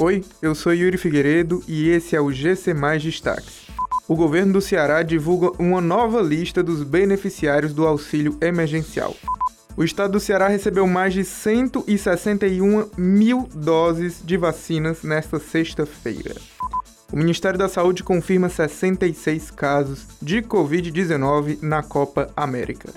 Oi, eu sou Yuri Figueiredo e esse é o GC Mais Destaques. O governo do Ceará divulga uma nova lista dos beneficiários do auxílio emergencial. O estado do Ceará recebeu mais de 161 mil doses de vacinas nesta sexta-feira. O Ministério da Saúde confirma 66 casos de Covid-19 na Copa América.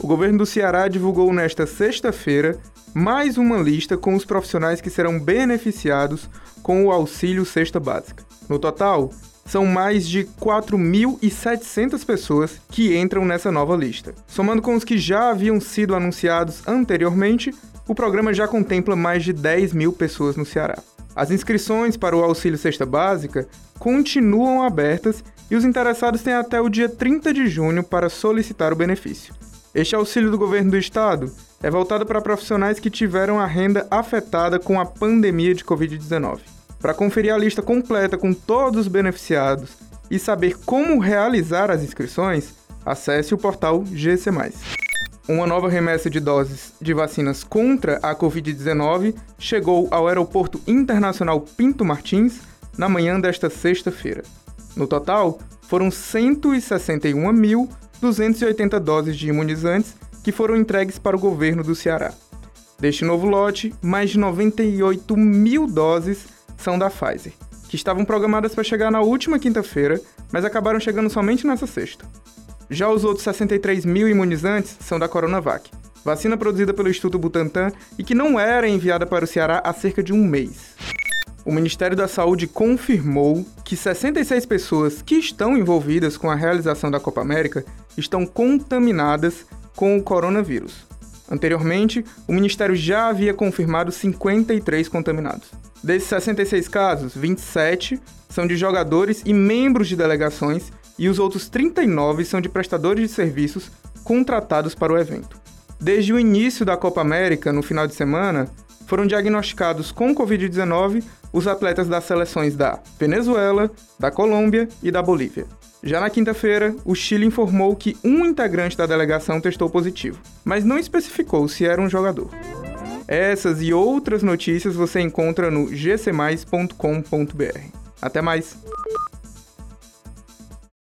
O governo do Ceará divulgou nesta sexta-feira mais uma lista com os profissionais que serão beneficiados com o auxílio cesta básica. No total, são mais de 4.700 pessoas que entram nessa nova lista. Somando com os que já haviam sido anunciados anteriormente, o programa já contempla mais de 10 mil pessoas no Ceará. As inscrições para o auxílio cesta básica continuam abertas e os interessados têm até o dia 30 de junho para solicitar o benefício. Este auxílio do governo do estado é voltado para profissionais que tiveram a renda afetada com a pandemia de Covid-19. Para conferir a lista completa com todos os beneficiados e saber como realizar as inscrições, acesse o portal GC. Uma nova remessa de doses de vacinas contra a Covid-19 chegou ao Aeroporto Internacional Pinto Martins na manhã desta sexta-feira. No total, foram 161.280 doses de imunizantes que foram entregues para o governo do Ceará. Deste novo lote, mais de 98 mil doses são da Pfizer, que estavam programadas para chegar na última quinta-feira, mas acabaram chegando somente nessa sexta. Já os outros 63 mil imunizantes são da Coronavac, vacina produzida pelo Instituto Butantan e que não era enviada para o Ceará há cerca de um mês. O Ministério da Saúde confirmou que 66 pessoas que estão envolvidas com a realização da Copa América estão contaminadas com o coronavírus. Anteriormente, o Ministério já havia confirmado 53 contaminados. Desses 66 casos, 27 são de jogadores e membros de delegações e os outros 39 são de prestadores de serviços contratados para o evento. Desde o início da Copa América, no final de semana, foram diagnosticados com Covid-19 os atletas das seleções da Venezuela, da Colômbia e da Bolívia. Já na quinta-feira, o Chile informou que um integrante da delegação testou positivo, mas não especificou se era um jogador. Essas e outras notícias você encontra no gcmais.com.br. Até mais!